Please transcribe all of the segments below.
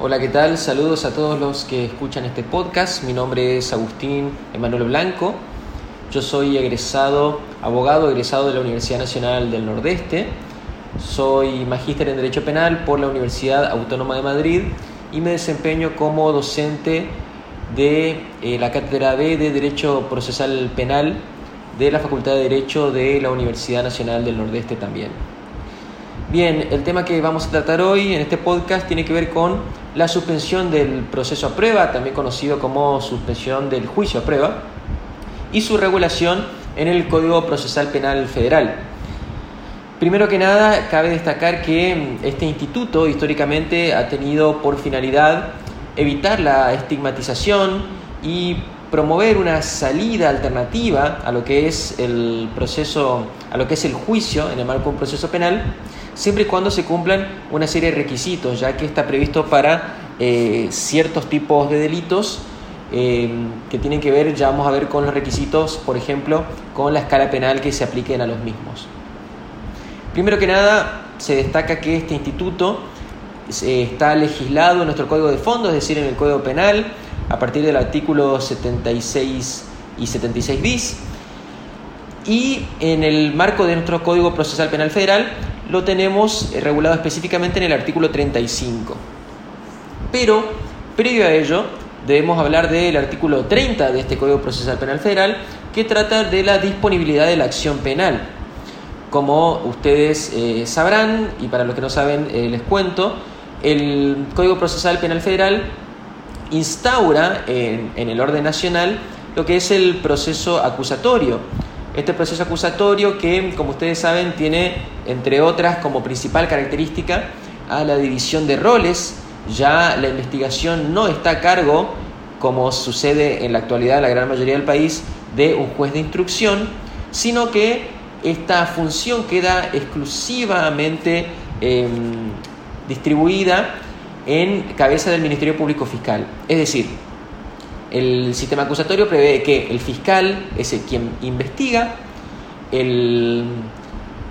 Hola, ¿qué tal? Saludos a todos los que escuchan este podcast. Mi nombre es Agustín Emanuel Blanco. Yo soy egresado, abogado egresado de la Universidad Nacional del Nordeste. Soy magíster en Derecho Penal por la Universidad Autónoma de Madrid y me desempeño como docente de eh, la Cátedra B de Derecho Procesal Penal de la Facultad de Derecho de la Universidad Nacional del Nordeste también. Bien, el tema que vamos a tratar hoy en este podcast tiene que ver con la suspensión del proceso a prueba, también conocido como suspensión del juicio a prueba, y su regulación en el Código Procesal Penal Federal. Primero que nada, cabe destacar que este instituto históricamente ha tenido por finalidad evitar la estigmatización y promover una salida alternativa a lo que es el proceso, a lo que es el juicio en el marco de un proceso penal, siempre y cuando se cumplan una serie de requisitos, ya que está previsto para eh, ciertos tipos de delitos eh, que tienen que ver, ya vamos a ver con los requisitos, por ejemplo, con la escala penal que se apliquen a los mismos. Primero que nada, se destaca que este instituto eh, está legislado en nuestro Código de Fondo, es decir, en el Código Penal, a partir del artículo 76 y 76 bis. Y en el marco de nuestro Código Procesal Penal Federal lo tenemos regulado específicamente en el artículo 35. Pero, previo a ello, debemos hablar del artículo 30 de este Código Procesal Penal Federal, que trata de la disponibilidad de la acción penal. Como ustedes eh, sabrán, y para los que no saben eh, les cuento, el Código Procesal Penal Federal instaura en, el orden nacional lo que es el proceso acusatorio. Este proceso acusatorio que, como ustedes saben, tiene, entre otras, como principal característica a la división de roles. Ya la investigación no está a cargo, como sucede en la actualidad en la gran mayoría del país, de un juez de instrucción, sino que esta función queda exclusivamente em, distribuida en cabeza del Ministerio Público Fiscal. Es decir, el sistema acusatorio prevé que el fiscal es el quien investiga el,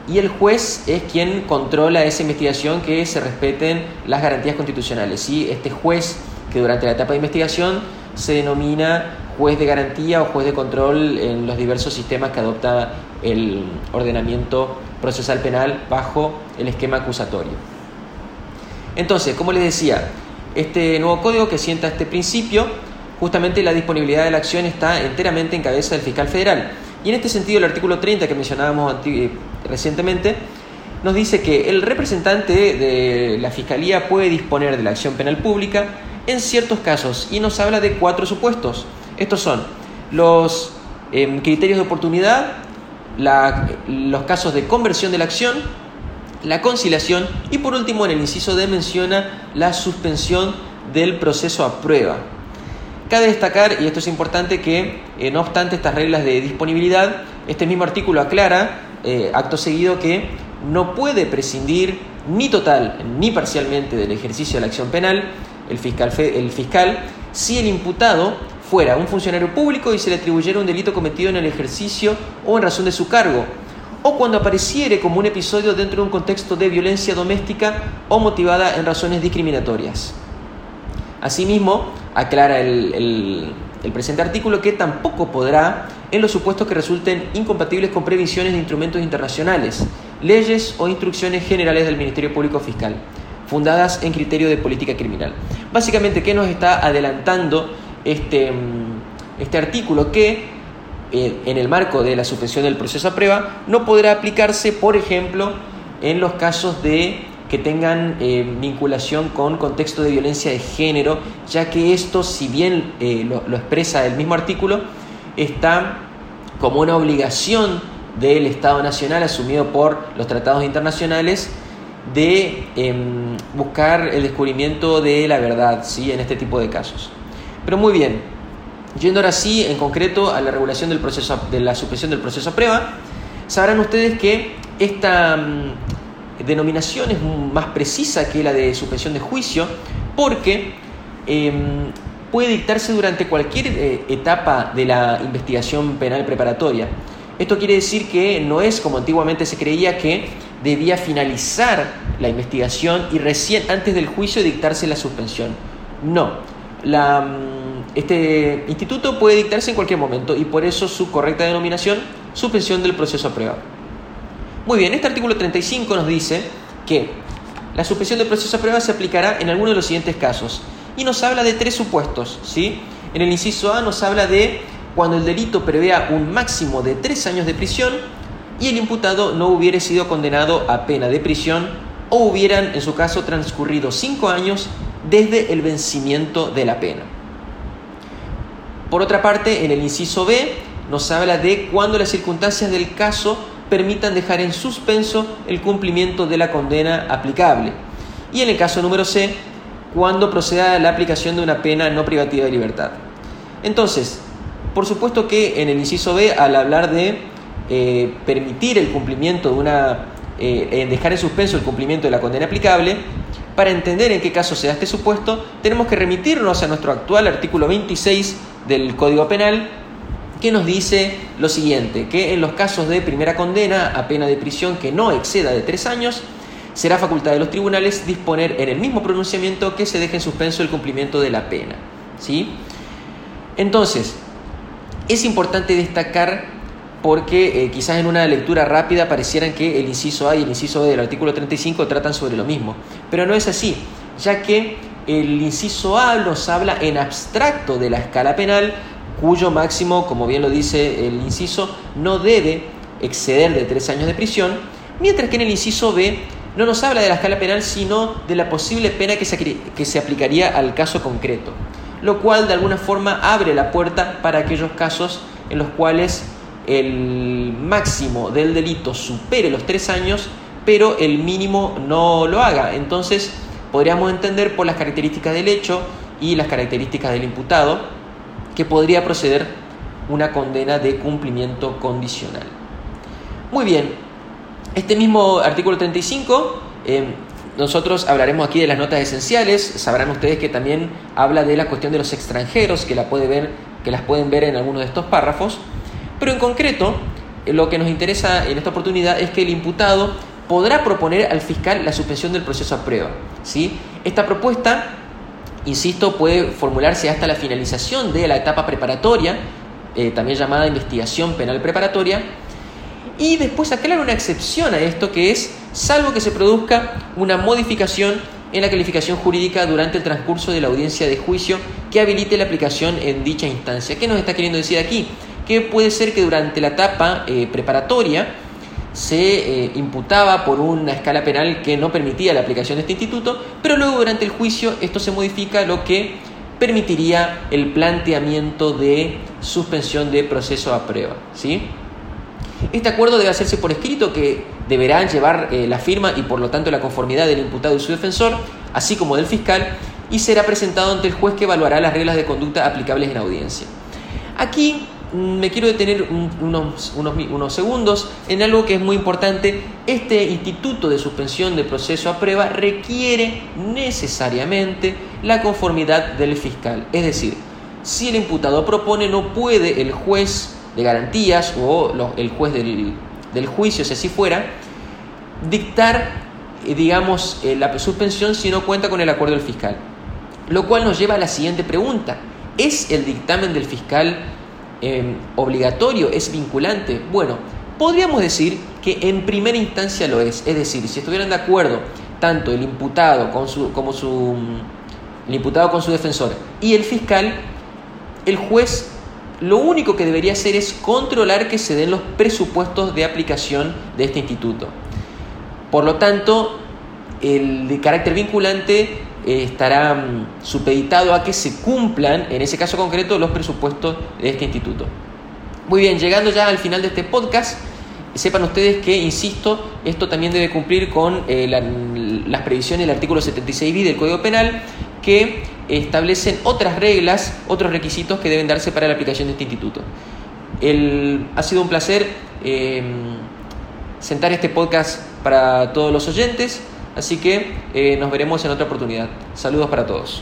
y el juez es quien controla esa investigación que se respeten las garantías constitucionales. ¿sí? Este juez que durante la etapa de investigación se denomina juez de garantía o juez de control en los diversos sistemas que adopta el ordenamiento procesal penal bajo el esquema acusatorio. Entonces, como les decía, este nuevo código que sienta este principio, justamente la disponibilidad de la acción está enteramente en cabeza del fiscal federal. Y en este sentido, el artículo 30 que mencionábamos recientemente nos dice que el representante de la fiscalía puede disponer de la acción penal pública en ciertos casos y nos habla de cuatro supuestos. Estos son los em, criterios de oportunidad, los casos de conversión de la acción, la conciliación y por último en el inciso D menciona la suspensión del proceso a prueba. Cabe destacar, y esto es importante, que eh, no obstante estas reglas de disponibilidad, este mismo artículo aclara, eh, acto seguido, que no puede prescindir ni total ni parcialmente del ejercicio de la acción penal el fiscal, el fiscal si el imputado fuera un funcionario público y se le atribuyera un delito cometido en el ejercicio o en razón de su cargo, o cuando apareciere como un episodio dentro de un contexto de violencia doméstica o motivada en razones discriminatorias. Asimismo, aclara el, presente artículo que tampoco podrá en los supuestos que resulten incompatibles con previsiones de instrumentos internacionales, leyes o instrucciones generales del Ministerio Público Fiscal, fundadas en criterio de política criminal. Básicamente, ¿qué nos está adelantando este, mm, este artículo que en el marco de la suspensión del proceso a prueba no podrá aplicarse, por ejemplo, en los casos de que tengan eh, vinculación con contexto de violencia de género, ya que esto, si bien eh, lo, lo, expresa el mismo artículo, está como una obligación del Estado Nacional asumido por los tratados internacionales de em, buscar el descubrimiento de la verdad ¿sí? en este tipo de casos. Pero muy bien, yendo ahora sí en concreto a la regulación del proceso, de la suspensión del proceso a prueba, sabrán ustedes que esta mm, denominación es más precisa que la de suspensión de juicio porque em, puede dictarse durante cualquier eh, etapa de la investigación penal preparatoria. Esto quiere decir que no es como antiguamente se creía que debía finalizar la investigación y recién antes del juicio dictarse la suspensión. No, la, mm, este instituto puede dictarse en cualquier momento y por eso su correcta denominación, suspensión del proceso a prueba. Muy bien, este artículo 35 nos dice que la suspensión del proceso a prueba se aplicará en alguno de los siguientes casos y nos habla de tres supuestos. ¿sí? En el inciso A nos habla de cuando el delito prevea un máximo de tres años de prisión y el imputado no hubiere sido condenado a pena de prisión o hubieran, en su caso, transcurrido cinco años desde el vencimiento de la pena. Por otra parte, en el inciso B nos habla de cuando las circunstancias del caso permitan dejar en suspenso el cumplimiento de la condena aplicable. Y en el caso número C, cuando proceda la aplicación de una pena no privativa de libertad. Entonces, por supuesto que en el inciso B, al hablar de eh, permitir el cumplimiento de una, eh, dejar en suspenso el cumplimiento de la condena aplicable, para entender en qué caso se da este supuesto, tenemos que remitirnos a nuestro actual artículo 26 del Código Penal, que nos dice lo siguiente, que en los casos de primera condena a pena de prisión que no exceda de tres años, será facultad de los tribunales disponer en el mismo pronunciamiento que se deje en suspenso el cumplimiento de la pena. ¿sí? Entonces, es importante destacar porque eh, quizás en una lectura rápida parecieran que el inciso A y el inciso B del artículo 35 tratan sobre lo mismo, pero no es así, ya que el inciso A nos habla en abstracto de la escala penal, cuyo máximo, como bien lo dice el inciso, no debe exceder de tres años de prisión, mientras que en el inciso B no nos habla de la escala penal, sino de la posible pena que se, que se aplicaría al caso concreto, lo cual de alguna forma abre la puerta para aquellos casos en los cuales el máximo del delito supere los tres años, pero el mínimo no lo haga. Entonces, podríamos entender por las características del hecho y las características del imputado que podría proceder una condena de cumplimiento condicional. Muy bien, este mismo artículo 35, eh, nosotros hablaremos aquí de las notas esenciales, sabrán ustedes que también habla de la cuestión de los extranjeros, que, la puede ver, que las pueden ver en algunos de estos párrafos. Pero en concreto, eh, lo que nos interesa en esta oportunidad es que el imputado podrá proponer al fiscal la suspensión del proceso a prueba. ¿sí? Esta propuesta, insisto, puede formularse hasta la finalización de la etapa preparatoria, eh, también llamada investigación penal preparatoria, y después aclarar una excepción a esto que es, salvo que se produzca una modificación en la calificación jurídica durante el transcurso de la audiencia de juicio que habilite la aplicación en dicha instancia. ¿Qué nos está queriendo decir aquí? que puede ser que durante la etapa eh, preparatoria se eh, imputaba por una escala penal que no permitía la aplicación de este instituto, pero luego durante el juicio esto se modifica lo que permitiría el planteamiento de suspensión de proceso a prueba. ¿sí? Este acuerdo debe hacerse por escrito que deberán llevar eh, la firma y por lo tanto la conformidad del imputado y su defensor, así como del fiscal, y será presentado ante el juez que evaluará las reglas de conducta aplicables en audiencia. Aquí me quiero detener unos, segundos en algo que es muy importante. Este instituto de suspensión de proceso a prueba requiere necesariamente la conformidad del fiscal. Es decir, si el imputado propone, no puede el juez de garantías o el juez del, juicio, si así fuera, dictar, eh, digamos, eh, la suspensión si no cuenta con el acuerdo del fiscal. Lo cual nos lleva a la siguiente pregunta. ¿Es el dictamen del fiscal Em, obligatorio, es vinculante. Bueno, podríamos decir que en primera instancia lo es. Es decir, si estuvieran de acuerdo tanto el imputado con su, como su el imputado con su defensor y el fiscal, el juez lo único que debería hacer es controlar que se den los presupuestos de aplicación de este instituto. Por lo tanto, el de carácter vinculante eh, estará mm, supeditado a que se cumplan, en ese caso concreto, los presupuestos de este instituto. Muy bien, llegando ya al final de este podcast, sepan ustedes que, insisto, esto también debe cumplir con eh, las previsiones del artículo 76b del Código Penal, que establecen otras reglas, otros requisitos que deben darse para la aplicación de este instituto. ha sido un placer eh, sentar este podcast para todos los oyentes. Así que eh, nos veremos en otra oportunidad. Saludos para todos.